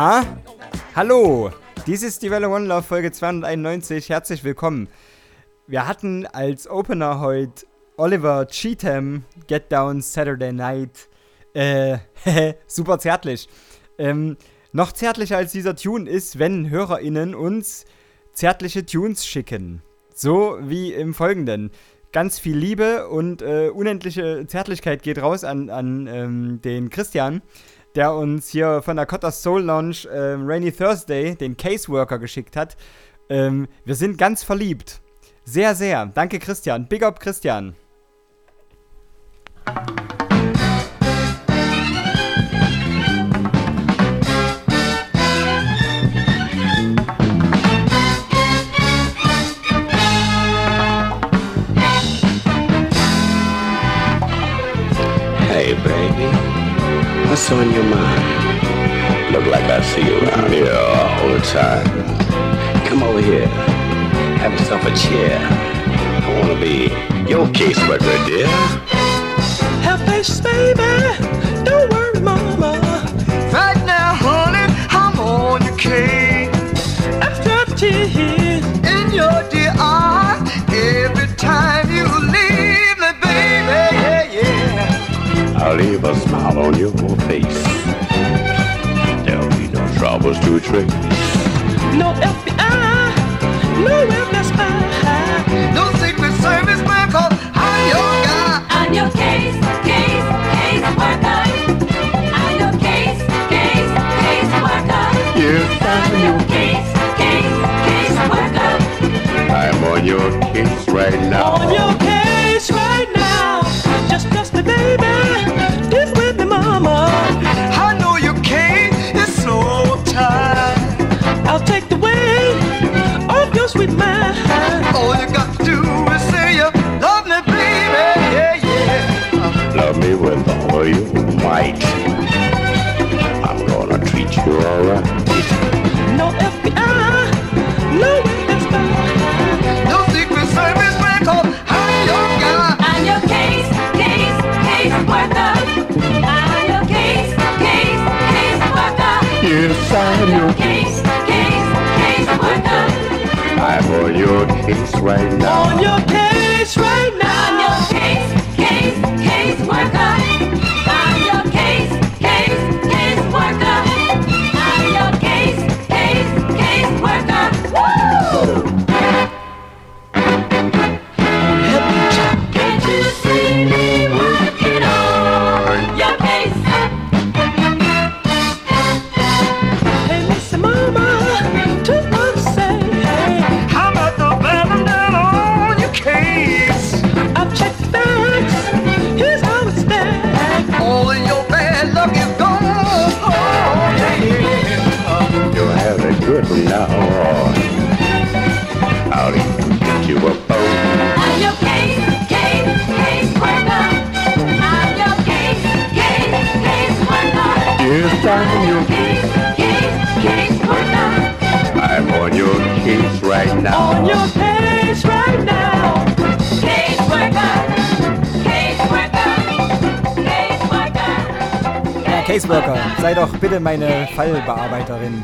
Na? Hallo! Dies ist die Welle One Love Folge 291. Herzlich willkommen. Wir hatten als Opener heute Oliver Cheatham, Get Down Saturday Night. Äh, super zärtlich. Ähm, noch zärtlicher als dieser Tune ist, wenn HörerInnen uns zärtliche Tunes schicken. So wie im folgenden. Ganz viel Liebe und äh, unendliche Zärtlichkeit geht raus an, an ähm, den Christian der uns hier von der Cotta's Soul Lounge äh, Rainy Thursday, den Caseworker, geschickt hat. Ähm, wir sind ganz verliebt. Sehr, sehr. Danke, Christian. Big up, Christian. What's on your mind? Look like I see you around here all the time. Come over here. Have yourself a chair. I wanna be your caseworker, dear. Have patience, baby. Don't worry, leave a smile on your face. There'll be no troubles to trace. No FBI, no FBI. No Secret Service man, cause I'm your guy. On your case, case, case worker. On your case, case, case worker. Yes, On your case, case, case worker. I'm on your case right now. On your case right now. Just trust me, baby. Your might. I'm gonna treat you alright. No FBI, no FBI. No Secret Service man, cause I'm your guy. On your case, case, case worker. On your case, case, case worker. Yes, I'm your your case, case, case worker. I'm on your case right now. On your case right now. Bitte meine Fallbearbeiterin.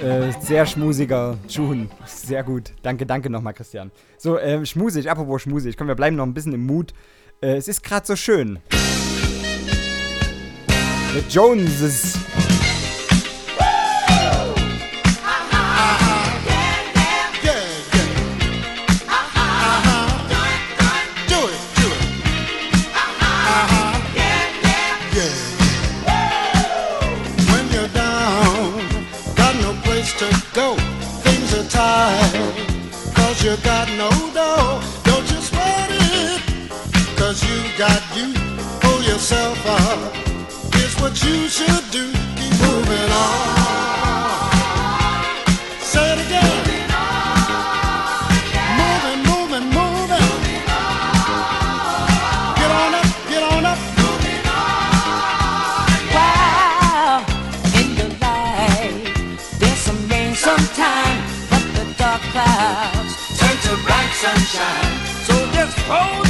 Äh, sehr schmusiger Schuhen. Sehr gut. Danke, danke nochmal, Christian. So, äh, schmusig, apropos schmusig. Komm, wir bleiben noch ein bisschen im Mut. Äh, es ist gerade so schön. The Joneses. You got no dough. Don't you sweat it, cause you got you. Pull yourself up, here's what you should do. Keep moving on. Sunshine. So just hold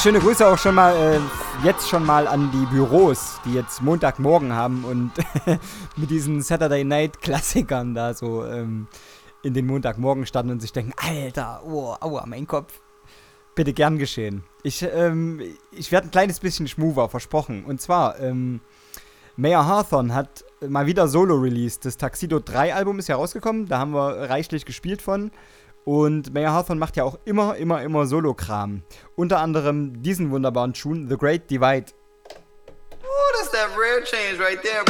schöne Grüße auch schon mal, äh, jetzt schon mal an die Büros, die jetzt Montagmorgen haben und mit diesen Saturday Night Klassikern da so ähm, in den Montagmorgen standen und sich denken, Alter, oh, aua, mein Kopf. Bitte gern geschehen. Ich, ähm, ich werde ein kleines bisschen schmuver, versprochen. Und zwar, ähm, Mayor Hawthorne hat mal wieder Solo-Release. Das Tuxedo 3 Album ist ja rausgekommen, da haben wir reichlich gespielt von. Und Mayor Hawthorne macht ja auch immer, immer, immer Solo-Kram. Unter anderem diesen wunderbaren Tune, The Great Divide. Ooh, that's that rare change right there.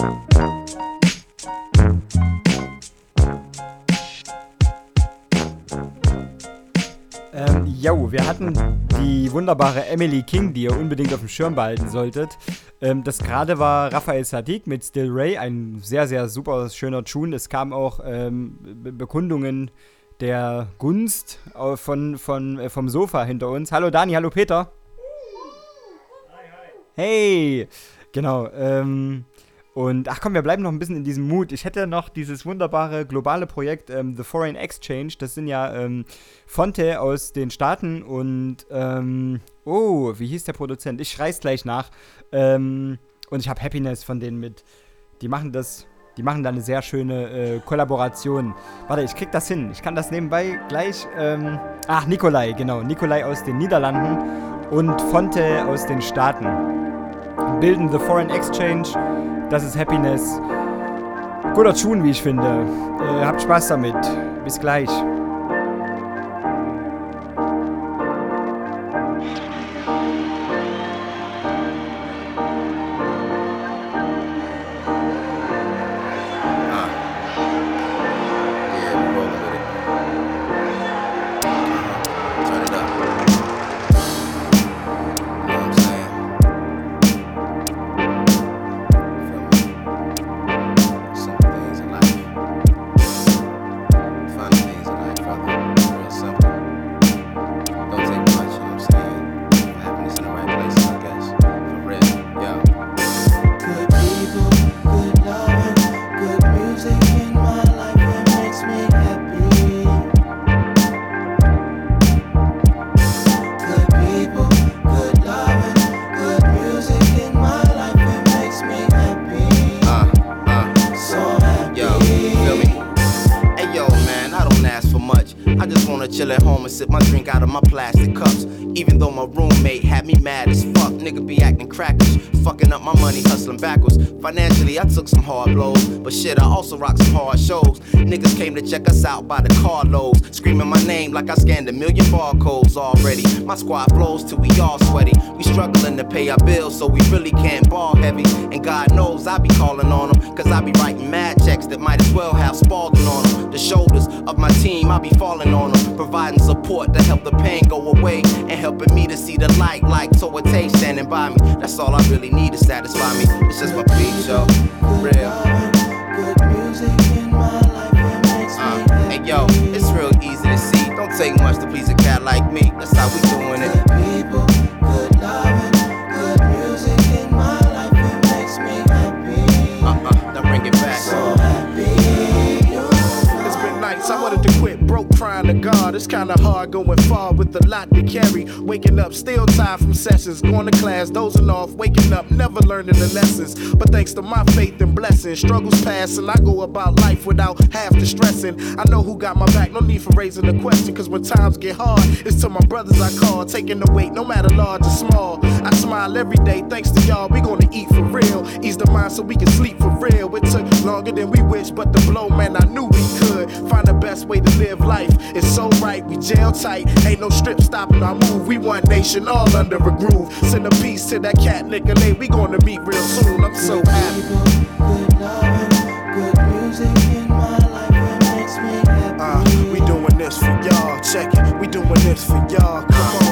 Ähm, yo, wir hatten die wunderbare Emily King, die ihr unbedingt auf dem Schirm behalten solltet. Ähm, das gerade war Raphael Sadiq mit Still Ray, ein sehr, sehr super schöner Tune. Es kamen auch ähm, Be Bekundungen der Gunst äh, von, von, äh, vom Sofa hinter uns. Hallo Dani, hallo Peter. Hi, hi. Hey, genau. Ähm, und ach komm, wir bleiben noch ein bisschen in diesem Mut. Ich hätte noch dieses wunderbare globale Projekt ähm, The Foreign Exchange. Das sind ja ähm, Fonte aus den Staaten und ähm, oh, wie hieß der Produzent? Ich schrei's gleich nach. Ähm, und ich habe Happiness von denen mit. Die machen das. Die machen da eine sehr schöne äh, Kollaboration. Warte, ich krieg das hin. Ich kann das nebenbei gleich. Ähm, ach, Nikolai, genau. Nikolai aus den Niederlanden und Fonte aus den Staaten bilden The Foreign Exchange. Das ist Happiness. Guter Tune, wie ich finde. Äh, habt Spaß damit. Bis gleich. Be fucking up my money, I took some hard blows, but shit, I also rock some hard shows. Niggas came to check us out by the carloads, screaming my name like I scanned a million barcodes already. My squad flows till we all sweaty. We struggling to pay our bills, so we really can't ball heavy. And God knows I be calling on them, cause I be writing mad checks that might as well have Spalding on them. The shoulders of my team, I be falling on them, providing support to help the pain go away and helping me to see the light like Toa Tay standing by me. That's all I really need to satisfy me. It's just my peace, yo. Uh, hey yo, it's real easy to see. Don't take much to please a cat like me. That's how we doing it. Broke trying to God. It's kinda hard going far with a lot to carry. Waking up, still tired from sessions, going to class, dozing off, waking up, never learning the lessons. But thanks to my faith and blessings, struggles pass, and I go about life without half the stressing. I know who got my back, no need for raising the question, cause when times get hard, it's to my brothers I call, taking the weight, no matter large or small. I smile every day, thanks to y'all, we gonna eat for real. Ease the mind so we can sleep for real. It took longer than we wish, but the blow, man, I knew we could. Find the best way to live. It's so right, we jail tight. Ain't no strip stopping our move. We one nation, all under a groove. Send a piece to that cat nigga Nicolay. We gonna meet real soon. I'm so happy. Good loving, good music in my life it makes me happy. Uh, we doing this for y'all. Check it. We doing this for y'all. Come on.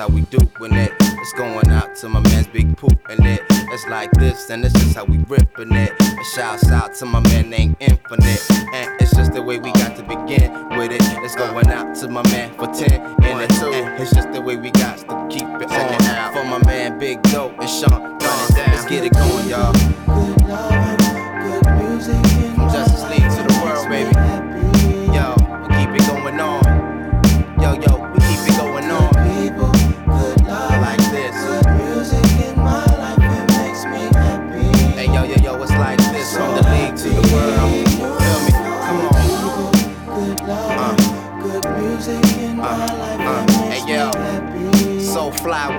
How we doing it. It's going out to my man's big poop and it. It's like this, and it's just how we ripping it. A shouts out to my man named Infinite, and it's just the way we got to begin with it. It's going out to my man for ten, and it, and it's just the way we got to keep it on. For my man Big Dope and Sean, run it down. Let's get it going, y'all.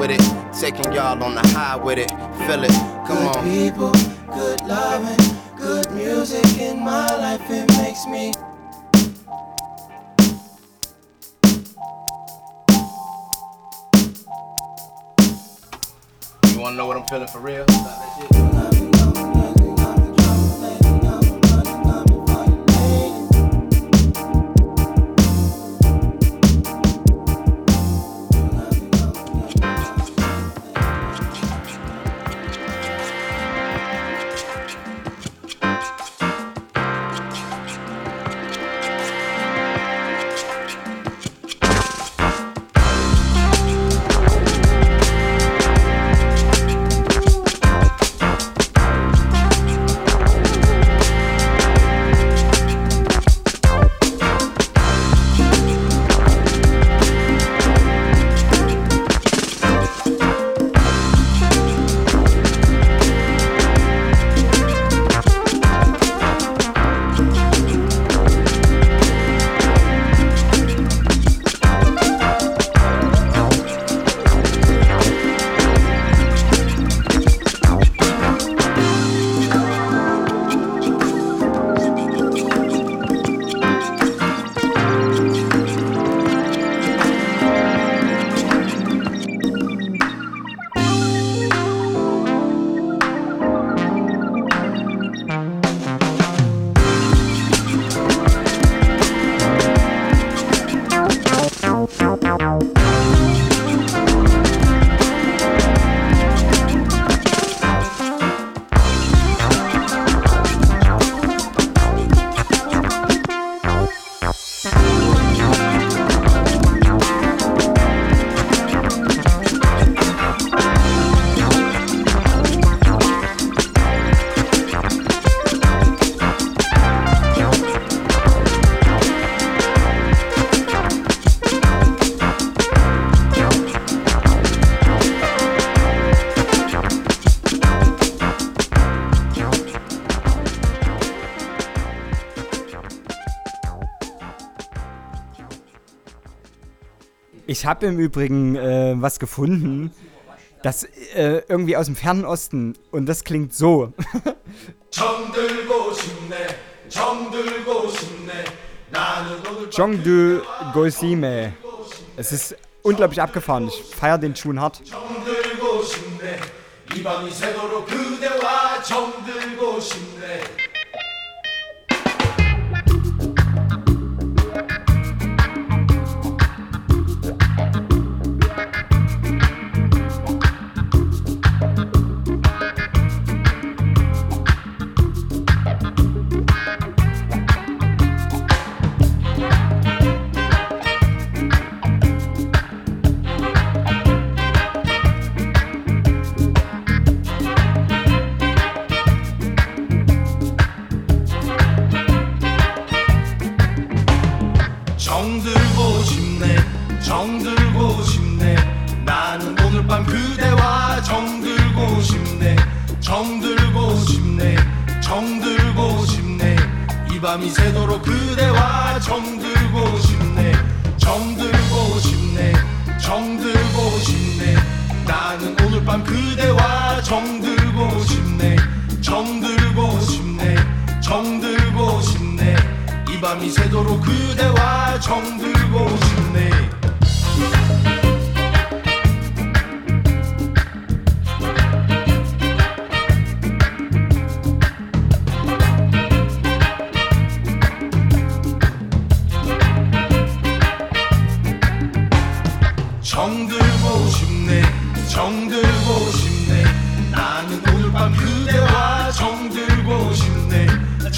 with it. Taking y'all on the high with it. Feel it. Come good on. people, good loving, good music in my life. It makes me. You wanna know what I'm feeling for real? Ich habe im Übrigen äh, was gefunden, das äh, irgendwie aus dem fernen Osten und das klingt so. Chongdu Gosime. Es ist unglaublich abgefahren. Ich feiere den Tune hart.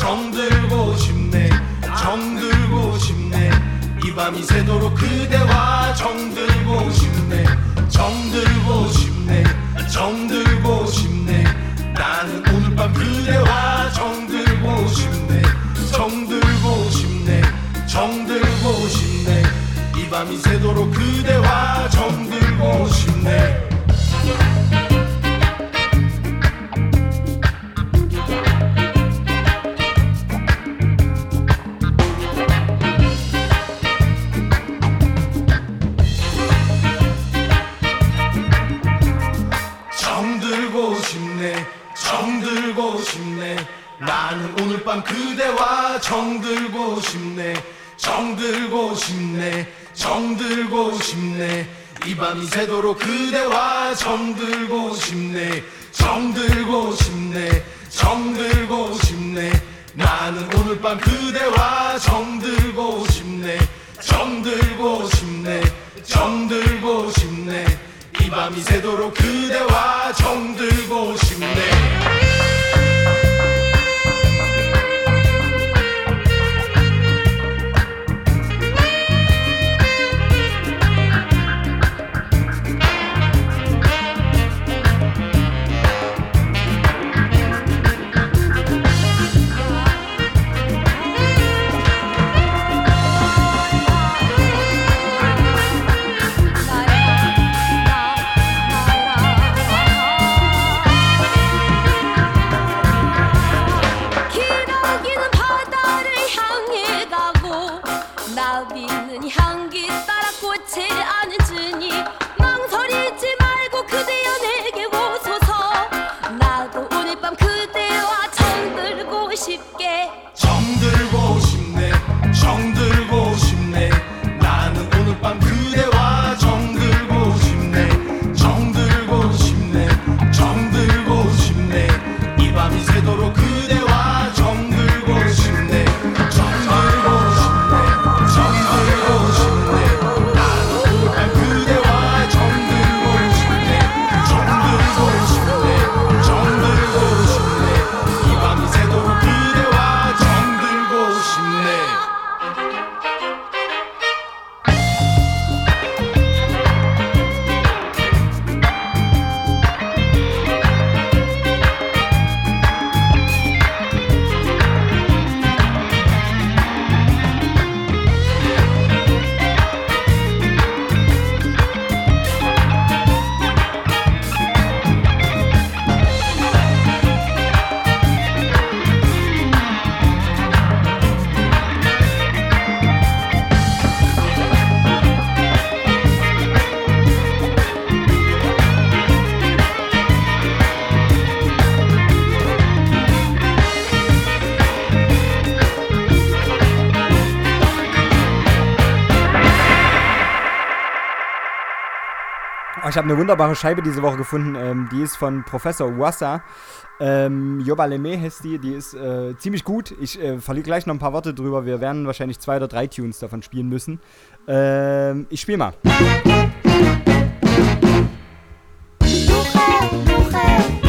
정들고 싶네 정들고 싶네. 이 밤이 새도록 그대와 정들고 싶네 정들고 싶네 정들고 싶네. 나는 오늘 밤 그대와 정들고 싶네 정들고 싶네 정들고 싶네. 이 밤이 새도록 그대와 정 ich habe eine wunderbare Scheibe diese Woche gefunden. Ähm, die ist von Professor Wassa. Ähm, Joba Lemay heißt die. Die ist äh, ziemlich gut. Ich äh, verliere gleich noch ein paar Worte drüber. Wir werden wahrscheinlich zwei oder drei Tunes davon spielen müssen. Ähm, ich spiele mal. Luche,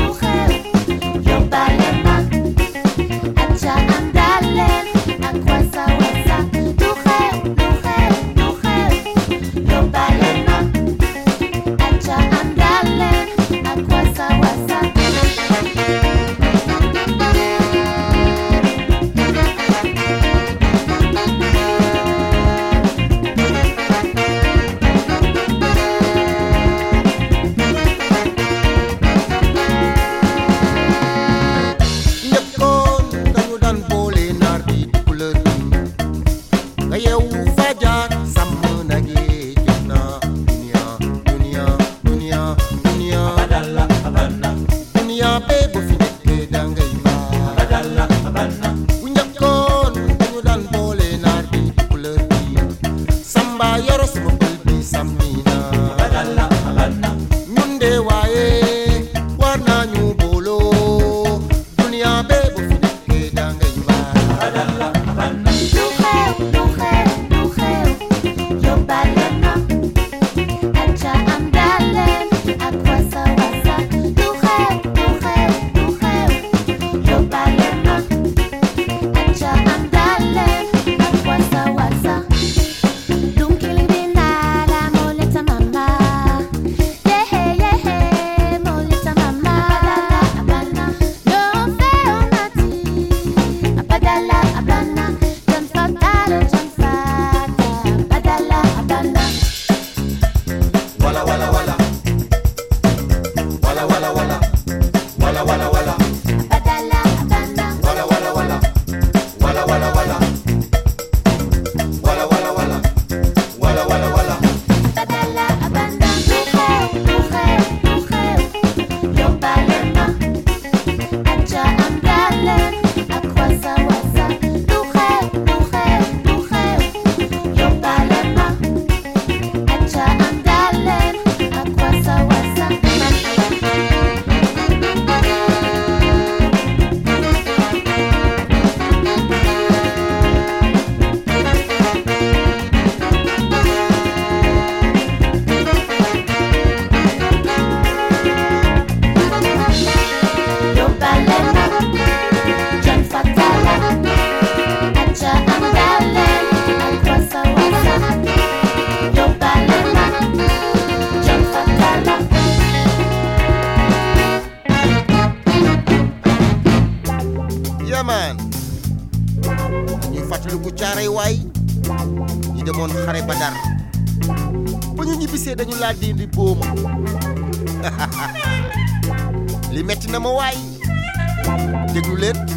laa dindi booma li metti na ma waay déglu leen.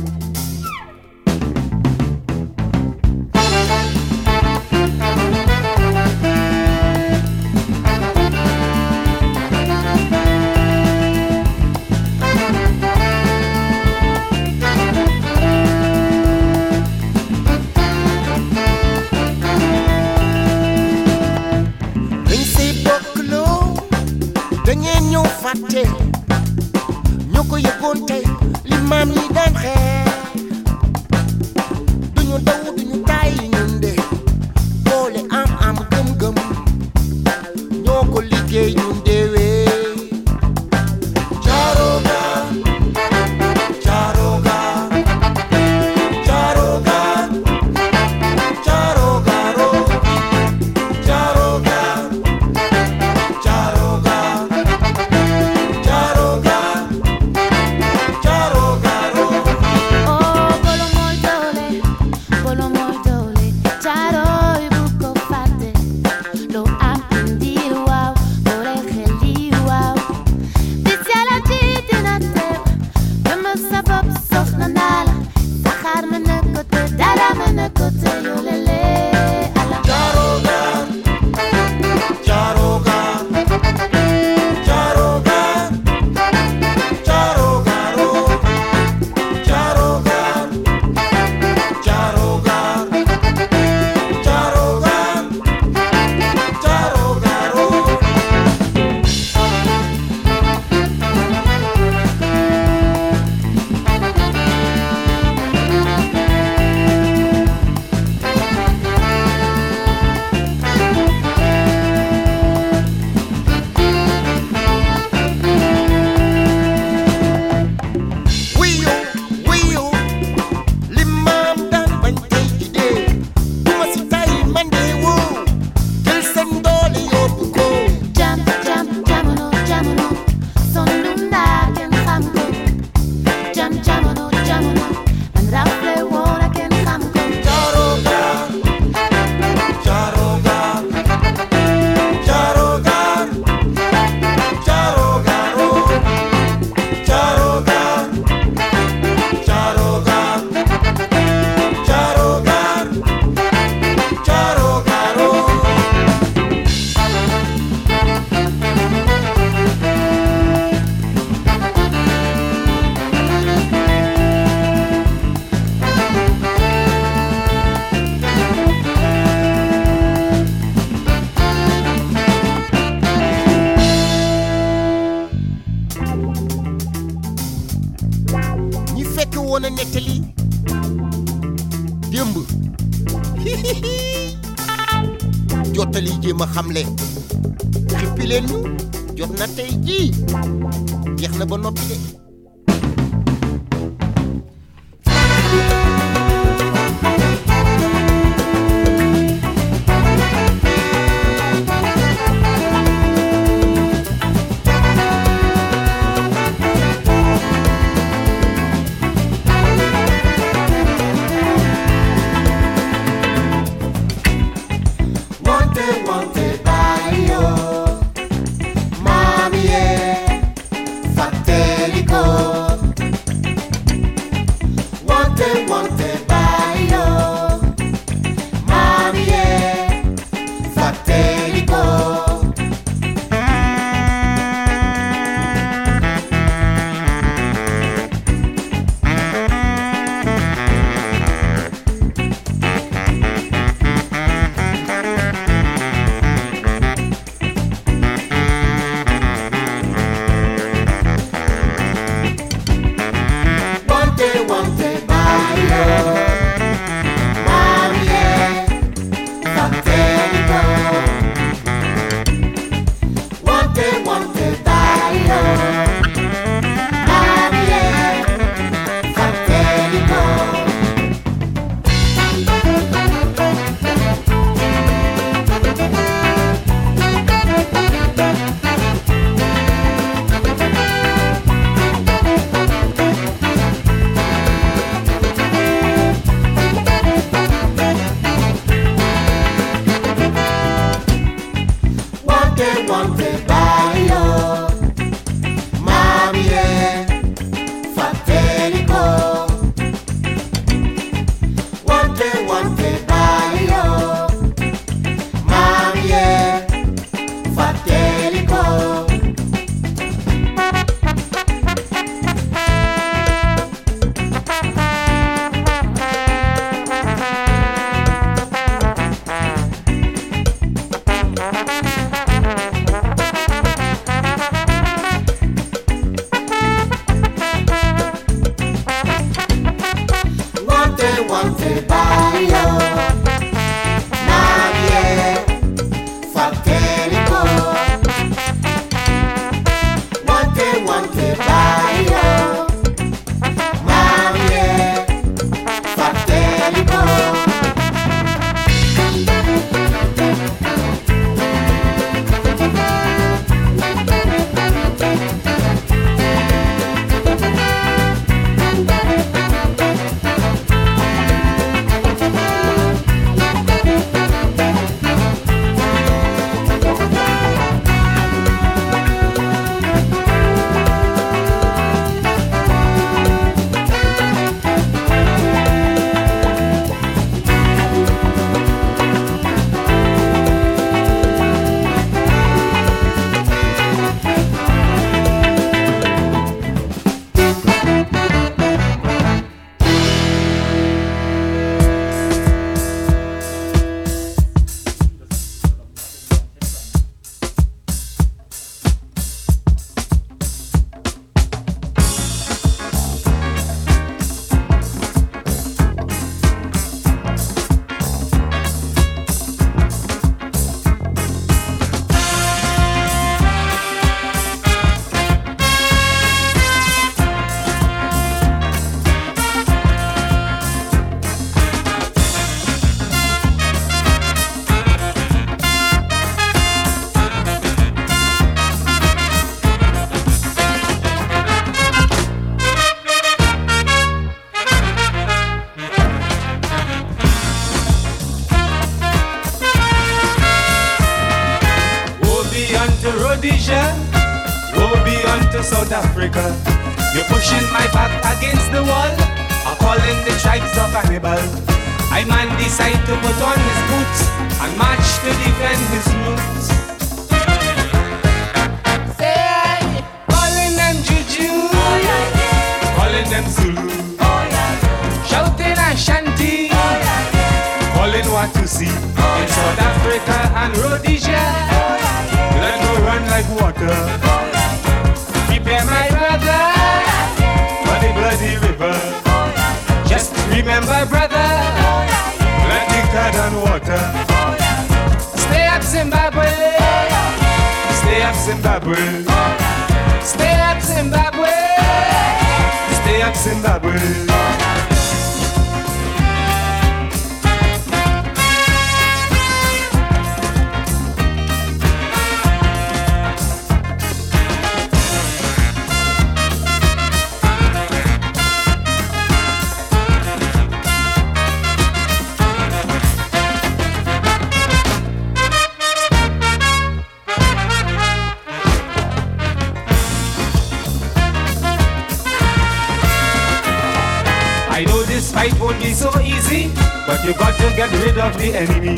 Rid of the enemy.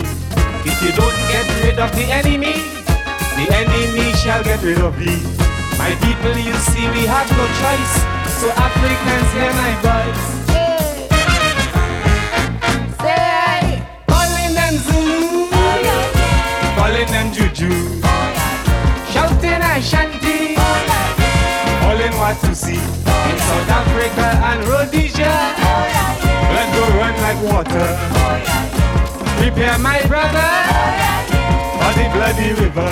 If you don't get rid of the enemy, the enemy shall get rid of thee. My people, you see, we have no choice, so Africans hear my voice. Say, calling them Zulu, calling them Juju, shouting Ashanti, calling Watusi in South Africa and Rhodesia. Let go run like water. Prepare my brother for the bloody river.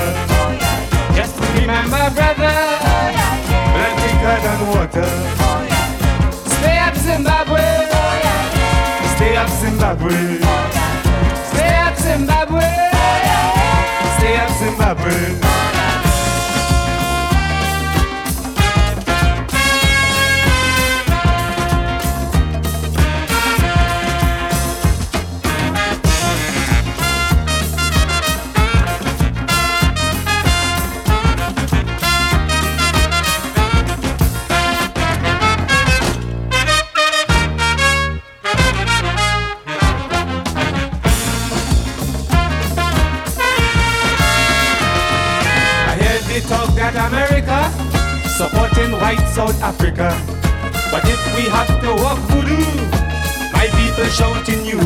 Just remember, brother, bloody God and water. Stay up, Zimbabwe. Stay up, Zimbabwe. Stay up, Zimbabwe. Stay up, Zimbabwe. South Africa. But if we have to walk voodoo, my people shouting you.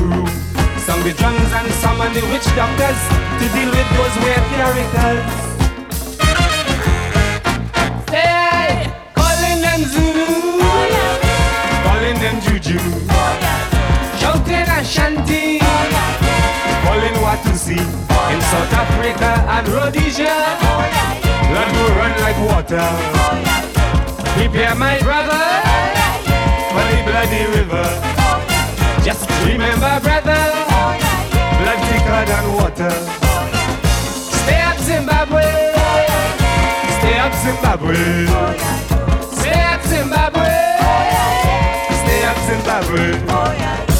Some the drums and some and the witch doctors to deal with those weird characters. Say, calling them Zulu, calling them Juju, shouting Ashanti, calling Watusi in South Africa and Rhodesia. Blood will run like water. Prepare my brother for the bloody river. Just remember, brother, blood thicker than water. Stay up, Zimbabwe. Stay up, Zimbabwe. Stay up, Zimbabwe. Stay up, Zimbabwe.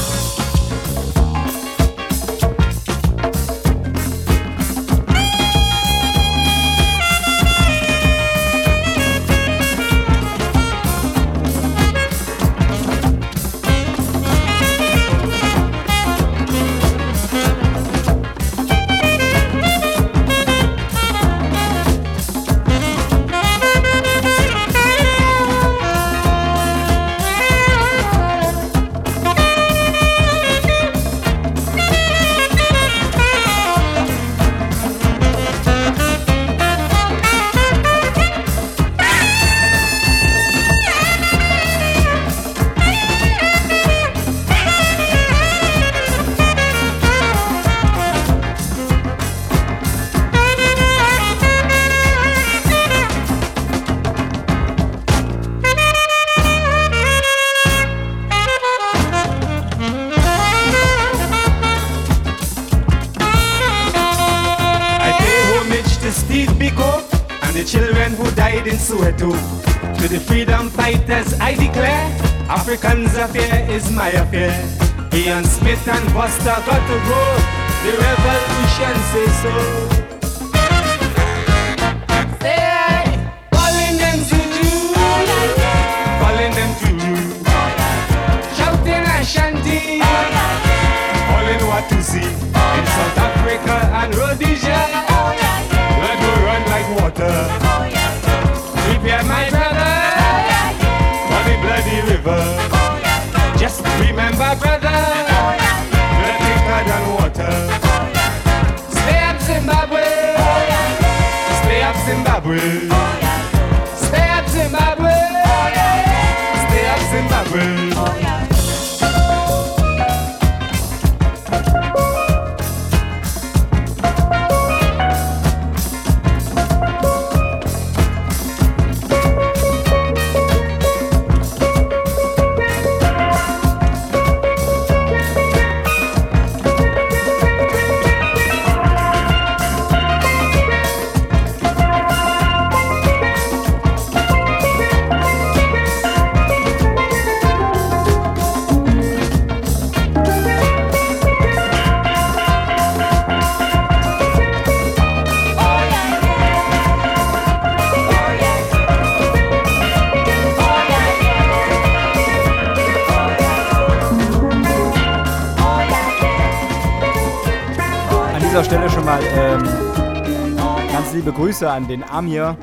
Grüße an den Amir,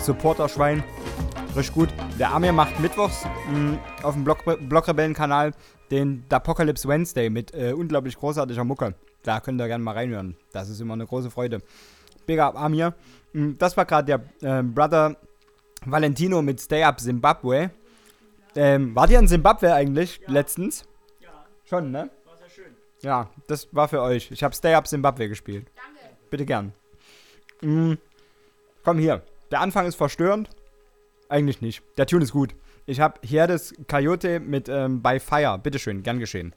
Supporter-Schwein. Richtig gut. Der Amir macht mittwochs mh, auf dem Block, Blockrebellen-Kanal den Apocalypse Wednesday mit äh, unglaublich großartiger Mucke. Da könnt ihr gerne mal reinhören. Das ist immer eine große Freude. Big up Amir. Mh, Das war gerade der äh, Brother Valentino mit Stay Up Zimbabwe. Ähm, wart ihr in Zimbabwe eigentlich letztens? Ja. Schon, ne? Ja, das war für euch. Ich habe Stay Up Zimbabwe gespielt. Danke. Bitte gern. Mm, komm hier. Der Anfang ist verstörend. Eigentlich nicht. Der Tune ist gut. Ich habe hier das Coyote mit ähm, By Fire. Bitteschön, gern geschehen.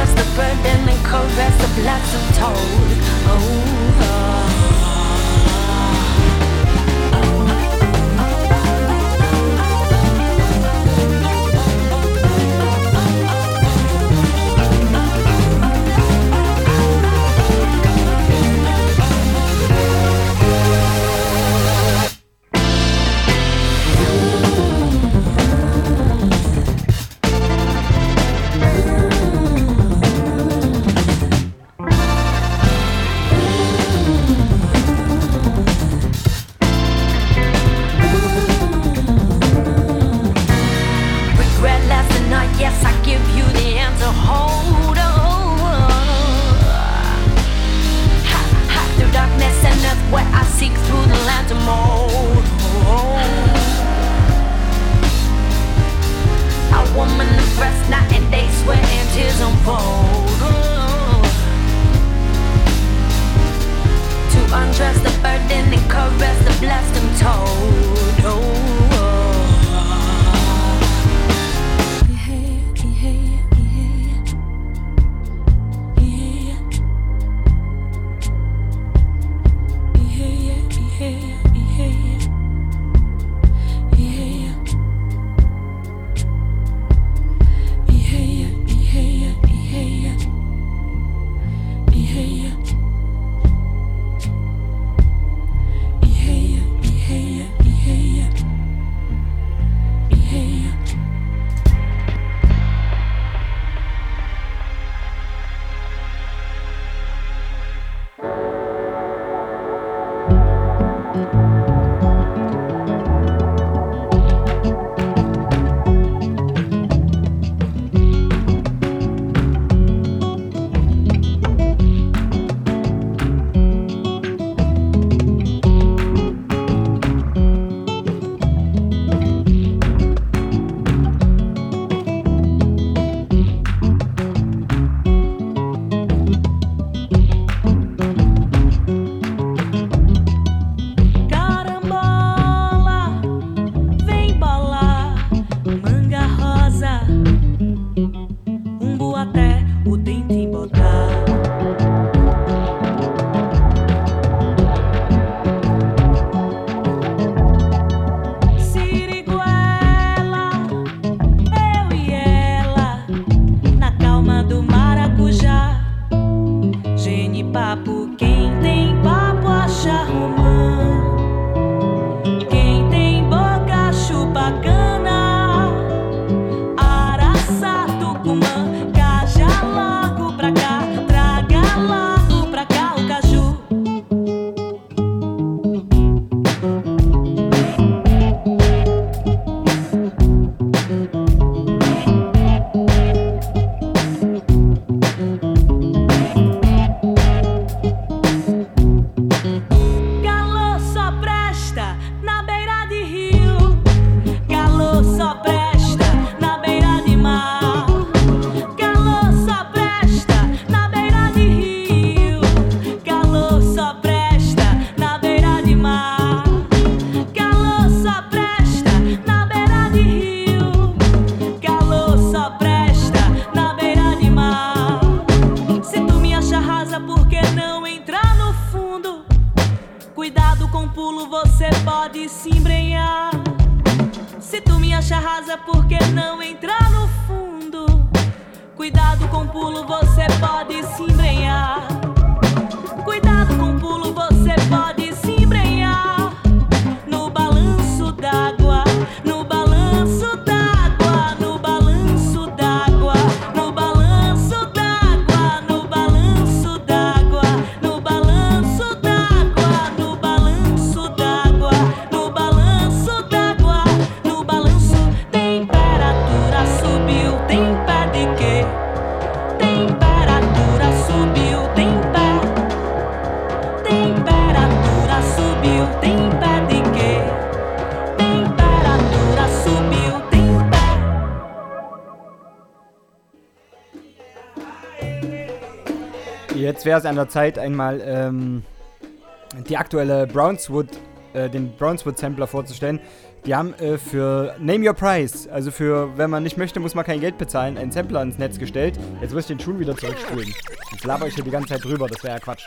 as the burden and cold as the blacks of told. Oh. oh. Jetzt wäre es an der Zeit, einmal ähm, die aktuelle Brownswood, äh, den Brownswood-Sampler vorzustellen. Die haben äh, für Name Your Price, also für, wenn man nicht möchte, muss man kein Geld bezahlen, einen Sampler ins Netz gestellt. Jetzt muss ich den schon wieder zurückspulen. Jetzt laber ich hier die ganze Zeit drüber, das wäre ja Quatsch.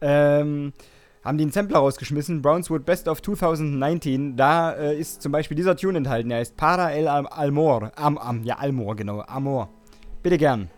Ähm, haben die einen Sampler rausgeschmissen, Brownswood Best of 2019. Da äh, ist zum Beispiel dieser Tune enthalten. Der heißt Para el Almor. Am, am, ja, Almor, genau. Amor. Bitte gern.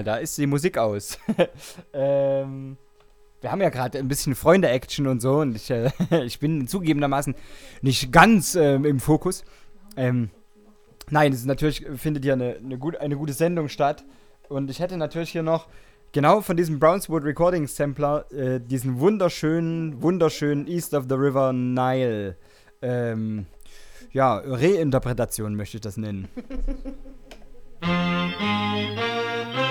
Mal, da ist die Musik aus. ähm, wir haben ja gerade ein bisschen Freunde-Action und so und ich, äh, ich bin zugegebenermaßen nicht ganz ähm, im Fokus. Ähm, nein, es ist natürlich findet ja eine, eine, gut, eine gute Sendung statt und ich hätte natürlich hier noch genau von diesem Brownswood Recording Sampler äh, diesen wunderschönen, wunderschönen East of the River Nile. Ähm, ja, Reinterpretation möchte ich das nennen.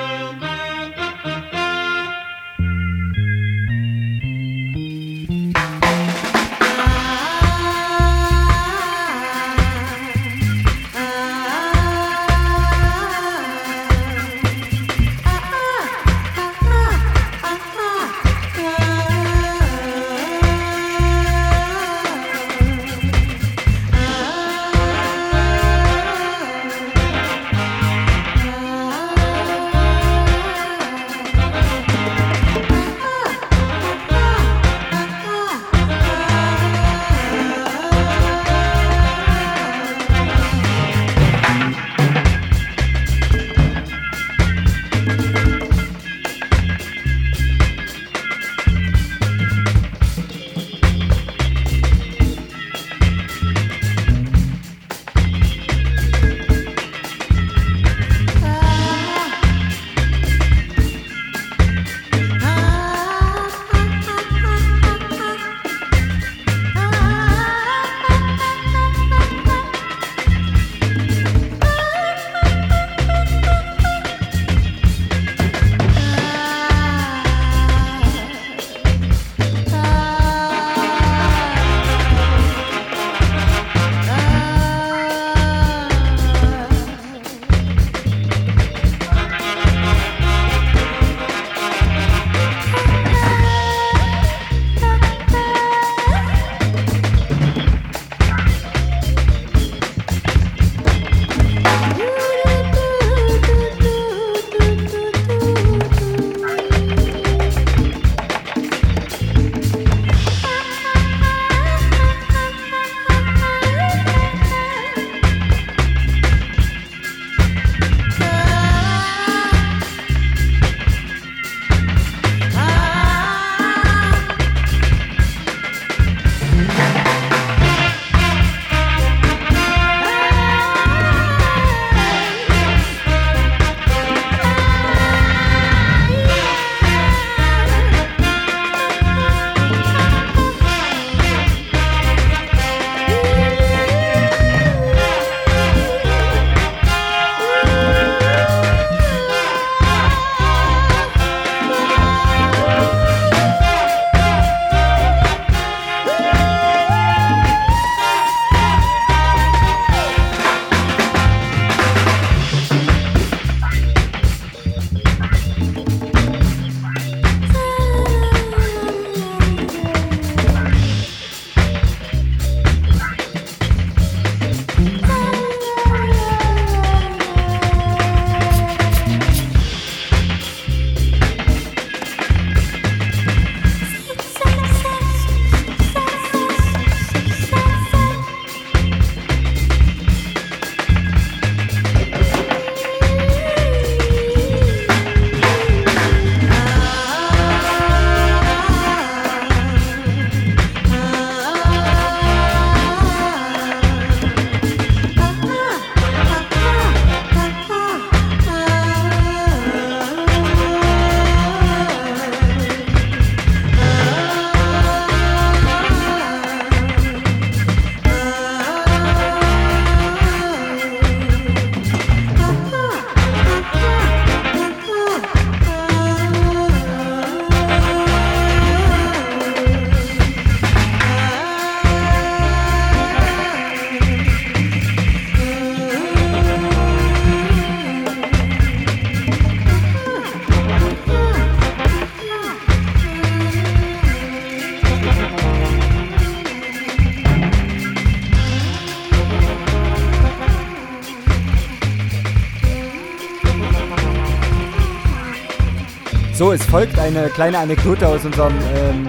Es folgt eine kleine Anekdote aus unserem, ähm,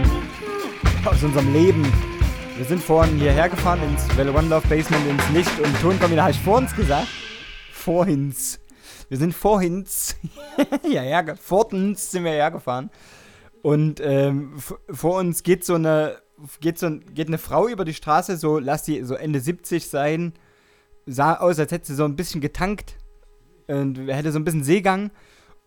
aus unserem Leben. Wir sind vorhin hierher gefahren ins Velo One Love Basement ins Licht und Tonkombinat. Habe ich vor uns gesagt? Vorhins. Wir sind vorhin, ja, ja, vortens sind wir hergefahren. Und ähm, vor uns geht so eine, geht so geht eine Frau über die Straße, so, lass die so Ende 70 sein. Sah aus, als hätte sie so ein bisschen getankt. Und hätte so ein bisschen Seegang.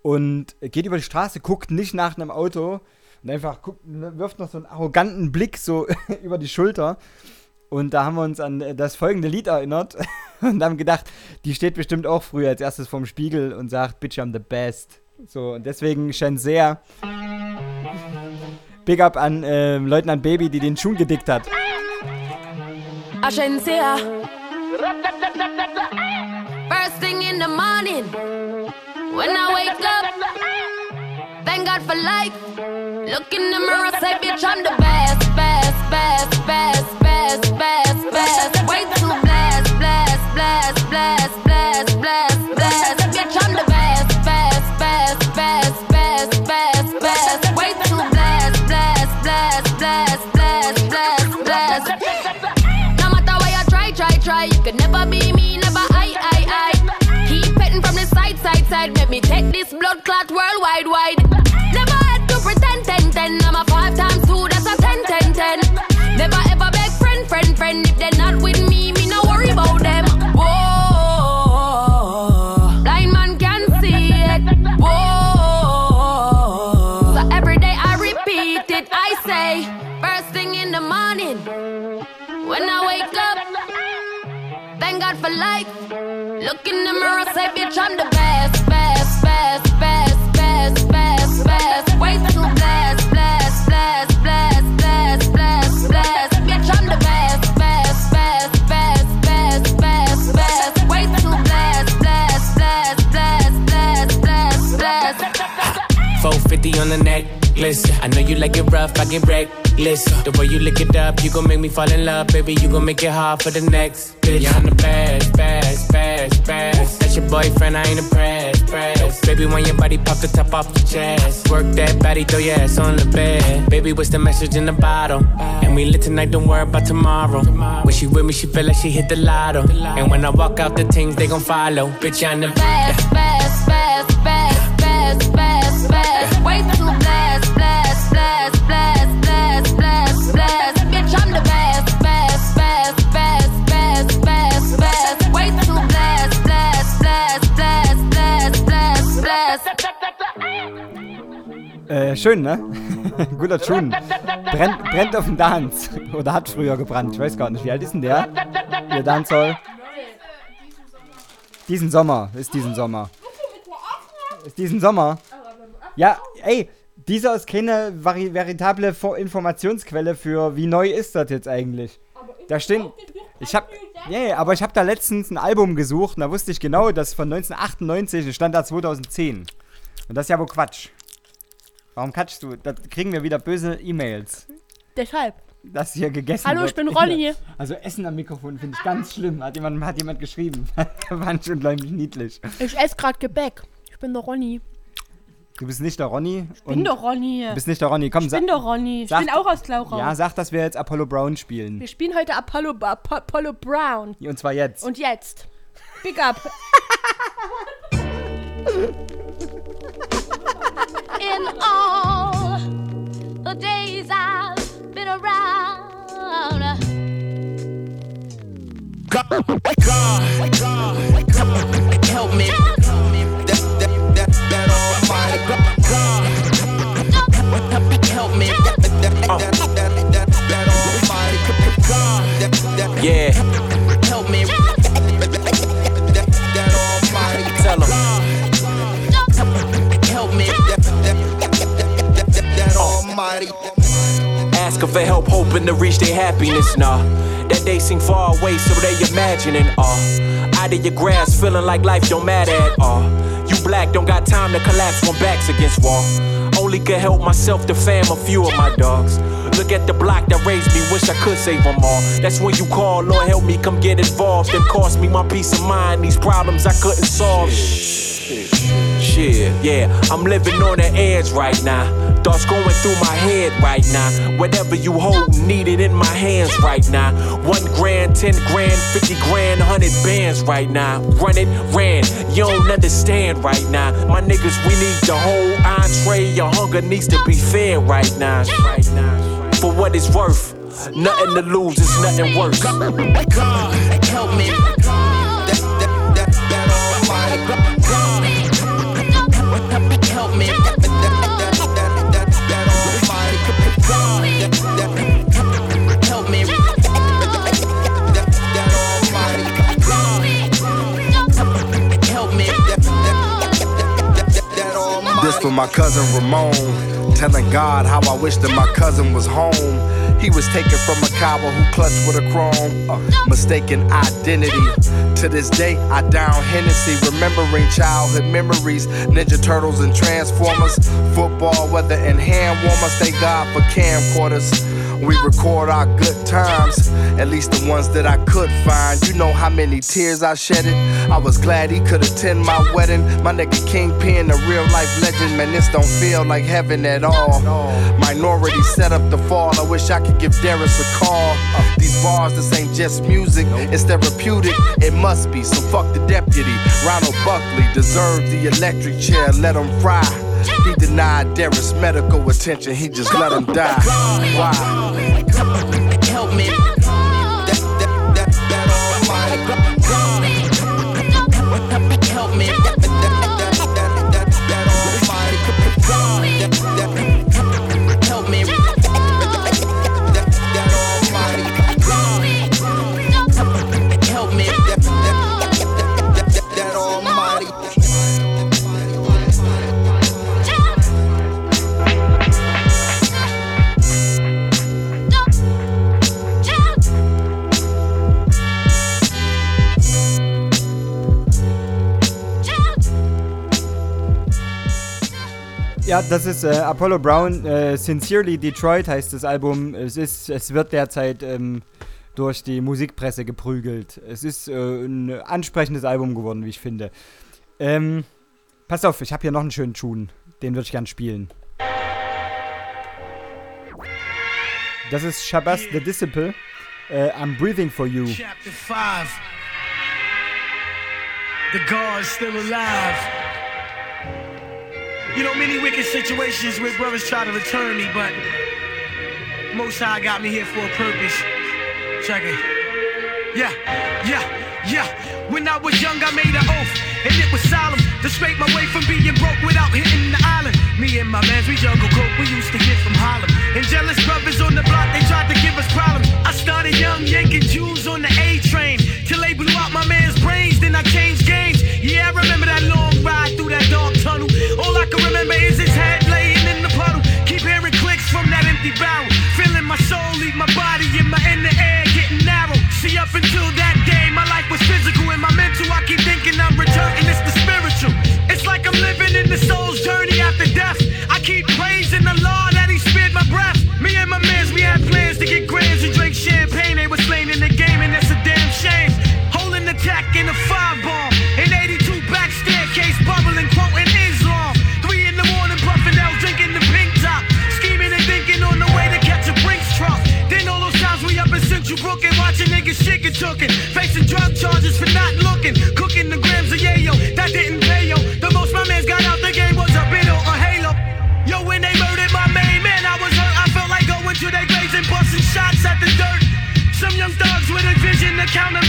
Und geht über die Straße, guckt nicht nach einem Auto. Und einfach guckt, wirft noch so einen arroganten Blick so über die Schulter. Und da haben wir uns an äh, das folgende Lied erinnert und haben gedacht, die steht bestimmt auch früher als erstes vorm Spiegel und sagt, Bitch, I'm the best. So, und deswegen Shenzher. Big up an ähm, Leutnant Baby, die den Schuh gedickt hat. Agencia. First thing in the morning, when I wake up, thank God for life. Look in the mirror, say, bitch, I'm the best, best, best, best, best, best, best. Way me take this blood clot worldwide, wide. Never had to pretend, ten, ten. I'm a five times two, that's a ten, ten, ten. Never ever beg friend, friend, friend. If they're not with me, me no worry about them. Whoa, blind man can see it. Whoa, so every day I repeat it. I say, first thing in the morning. When I wake up, thank God for life. Look in the mirror, say, bitch, I'm the best, best, best, best, best, best. Way too blessed, blessed, blessed, blessed, blessed, blessed, blessed. Bitch, I'm the best, best, best, best, best, best, best. Way too blessed, blessed, blessed, blessed, blessed, blessed, blessed. 450 on the necklace. I know you like it rough, I get reckless. The way you lick it up, you gon' make me fall in love, baby. You gon' make it hard for the next bitch. Yeah, I'm the best, best, best, best. That's your boyfriend, I ain't impressed, pressed. Baby, when your body pop the top off your chest, work that body, throw your ass on the bed. Baby, what's the message in the bottle? And we lit tonight, don't worry about tomorrow. When she with me, she feel like she hit the lotto. And when I walk out, the things they gon' follow. Bitch, I'm the best, best, best, best, best, best, best. Äh, schön, ne? Guter Tune. Brennt, brennt auf dem Dance. Oder hat früher gebrannt. Ich weiß gar nicht. Wie alt ist denn der? Der Dancehall. Diesen Sommer. Ist diesen Sommer. Ist diesen Sommer. Ja, ey. Dieser ist keine vari veritable Fo- Informationsquelle für, wie neu ist das jetzt eigentlich. Da stehen. Ich hab. Nee, aber ich hab da letztens ein Album gesucht und da wusste ich genau, dass von 1998 es stand da 2010. Und das ist ja wohl Quatsch. Warum katschst du? Da kriegen wir wieder böse E-Mails. Deshalb. Dass hier gegessen Hallo, wird. ich bin Ronny. Also Essen am Mikrofon finde ich ganz schlimm. Hat jemand, hat jemand geschrieben. Fand ich unglaublich niedlich. Ich esse gerade Gebäck. Ich bin der Ronny. Du bist nicht der Ronny. Ich bin der Ronny. Du bist nicht der Ronny. Komm, Ich bin der Ronny. Ich bin auch aus Glauchau. Ja, sag, dass wir jetzt Apollo Brown spielen. Wir spielen heute Apollo, Apo- Apollo Brown. Und zwar jetzt. Und jetzt. Big up. In all the days I've been around. God, God, God, help me. That, that, that, that almighty God, God, help me. That, that, that, that, that, that almighty God, that, that, Yeah. Almighty Asking for help, hoping to reach their happiness. Nah, that they seem far away, so they imagining. Uh, out of your grasp, feeling like life don't matter at all. You black, don't got time to collapse when backs against wall. Only could help myself, the fam, a few of my dogs. Look at the block that raised me, wish I could save them all. That's when you call, Lord help me, come get involved. And cost me my peace of mind, these problems I couldn't solve. Shit, yeah, I'm living on the edge right now. Thoughts going through my head right now. Whatever you hold, need it in my hands right now. One grand, ten grand, fifty grand, hundred bands right now. Run it, ran. You don't understand right now. My niggas, we need the whole entree. Your hunger needs to be fed right now. For what it's worth. Nothing to lose, it's nothing. God, help me. That, God, help me. For my cousin Ramon, telling God how I wish that my cousin was home. He was taken from a cowboy who clutched with a chrome, uh, mistaken identity. To this day, I down Hennessy, remembering childhood memories, Ninja Turtles and Transformers, football, weather, and hand warmers. Thank God for camcorders. We record our good times, at least the ones that I could find. You know how many tears I shedded. I was glad he could attend my wedding. My nigga Kingpin, a real life legend. Man, this don't feel like heaven at all. Minority set up the fall. I wish I could give Darius a call. These bars, this ain't just music, it's therapeutic. It must be, so fuck the deputy. Ronald Buckley deserved the electric chair, let him fry. He denied Darius medical attention, he just let him die. Why? help me. That, that, that, that almighty God, help me. Ja, das ist äh, Apollo Brown. Äh, Sincerely Detroit heißt das Album. Es, ist, es wird derzeit ähm, durch die Musikpresse geprügelt. Es ist äh, ein ansprechendes Album geworden, wie ich finde. Ähm, pass auf, ich habe hier noch einen schönen Tune. Den würde ich gern spielen. Das ist Shabazz the Disciple. Äh, I'm Breathing for You. Chapter 5 The God is still alive. You know, many wicked situations where brothers try to return me, but Most High got me here for a purpose. Check it. Yeah, yeah, yeah. When I was young, I made an oath, and it was solemn to scrape my way from being broke without hitting the island. Me and my mans, we jungle coke, we used to get from Harlem. And jealous brothers on the block, they tried to give us problems. I started young, yanking Jews on the A train, till they blew out my man's brains. Then I changed games. Yeah, I remember that long ride through that dark tunnel. All I can remember is his head laying in the puddle. Keep hearing clicks from that empty barrel. Feeling my soul leave my body in my in the air getting narrow. See, up until that living in the soul's journey after death. I keep praising the Lord that He spared my breath. Me and my mans, we had plans to get grams and drink champagne. They were slain in the game, and that's a damn shame. Holding the tack in a five. In 82 back staircase, bubbling, quoting Islam. Three in the morning, puffing out, drinking the pink top. Scheming and thinking on the way to catch a Brinks truck. Then all those times we up in Central Brooklyn, watching niggas shit get. Facing drug charges for not looking. Cooking the grams of yayo, that didn't count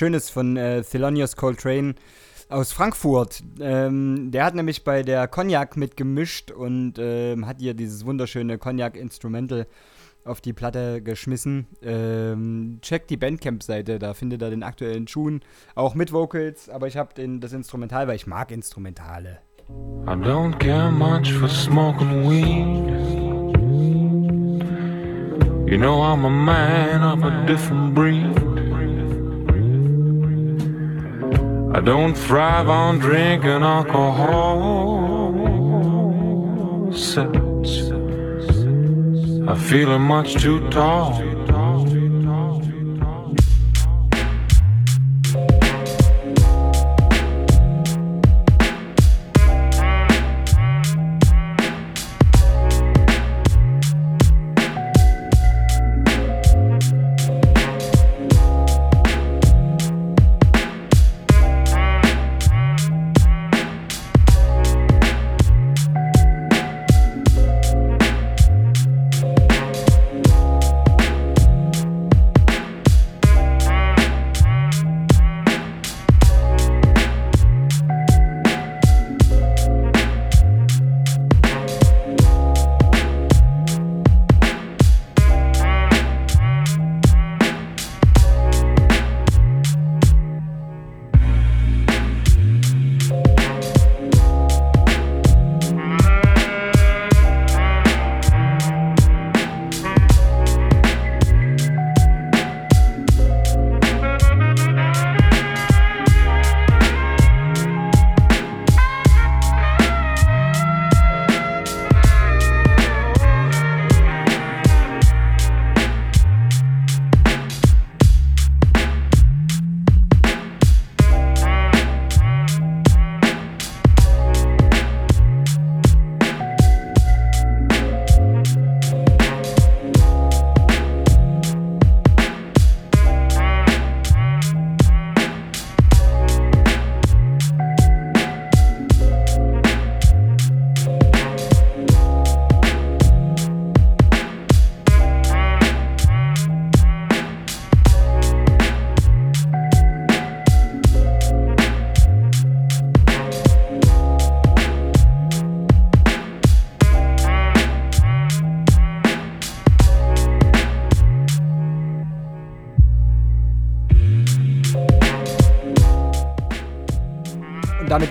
Schönes von äh, Thelonious Coltrane aus Frankfurt. Ähm, der hat nämlich bei der Cognac mitgemischt und ähm, hat hier dieses wunderschöne Cognac-Instrumental auf die Platte geschmissen. Ähm, checkt die Bandcamp-Seite, da findet ihr den aktuellen Tune, auch mit Vocals, aber ich habe das Instrumental, weil ich mag Instrumentale. I don't care much for smoking weed. You know I'm a man of a different breed. I don't thrive on drinking alcohol. I feel much too tall.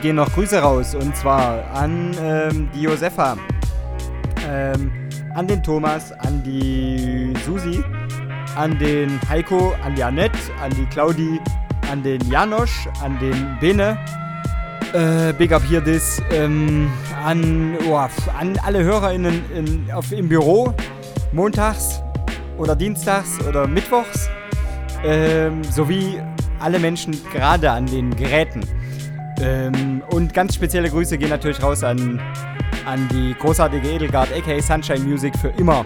Gehen noch Grüße raus. Und zwar an ähm, die Josefa, ähm, an den Thomas, an die Susi, an den Heiko, an die Annette, an die Claudi, an den Janosch, an den Bene. Äh, big up hier das. Ähm, an, oh, an alle HörerInnen in, auf, im Büro, montags oder dienstags oder mittwochs. Ähm, sowie alle Menschen gerade an den Geräten. Ähm, und ganz spezielle Grüße gehen natürlich raus an, an die großartige Edelgard, aka Sunshine Music für immer.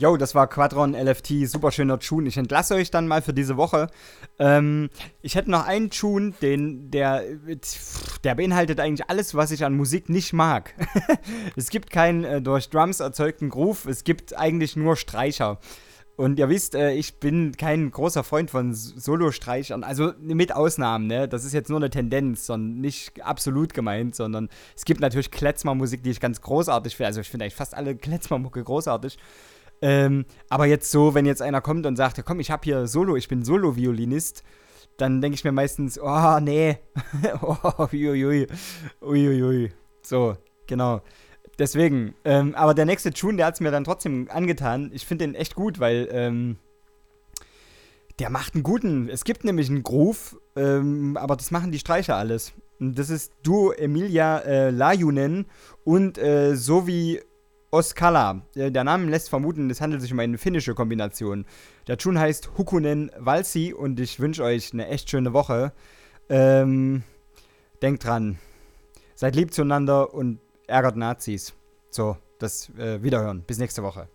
Yo, das war Quadron LFT, super schöner Tune. Ich entlasse euch dann mal für diese Woche. Ähm, ich hätte noch einen Tune, den, der, der beinhaltet eigentlich alles, was ich an Musik nicht mag. es gibt keinen äh, durch Drums erzeugten Groove, es gibt eigentlich nur Streicher. Und ihr wisst, äh, ich bin kein großer Freund von Solostreichern, also mit Ausnahmen, ne? Das ist jetzt nur eine Tendenz, sondern nicht absolut gemeint, sondern es gibt natürlich Kletzmer-Musik, die ich ganz großartig finde. Also ich finde eigentlich fast alle Kletzmer-Mucke großartig. Ähm, aber jetzt so, wenn jetzt einer kommt und sagt, ja komm, ich habe hier Solo, ich bin Solo-Violinist, dann denke ich mir meistens, oh nee, oh, uiuiui, uiuiui. So, genau. Deswegen, ähm, aber der nächste Tune, der hat es mir dann trotzdem angetan. Ich finde den echt gut, weil ähm, der macht einen guten. Es gibt nämlich einen Groove, ähm, aber das machen die Streicher alles. Und das ist Duo Emilia äh, Lajunen und äh, Sovi Oskala. Äh, der Name lässt vermuten, es handelt sich um eine finnische Kombination. Der Tune heißt Hukunen Valsi und ich wünsche euch eine echt schöne Woche. Ähm, denkt dran, seid lieb zueinander und ärgert Nazis. So, das äh, Wiederhören. Bis nächste Woche.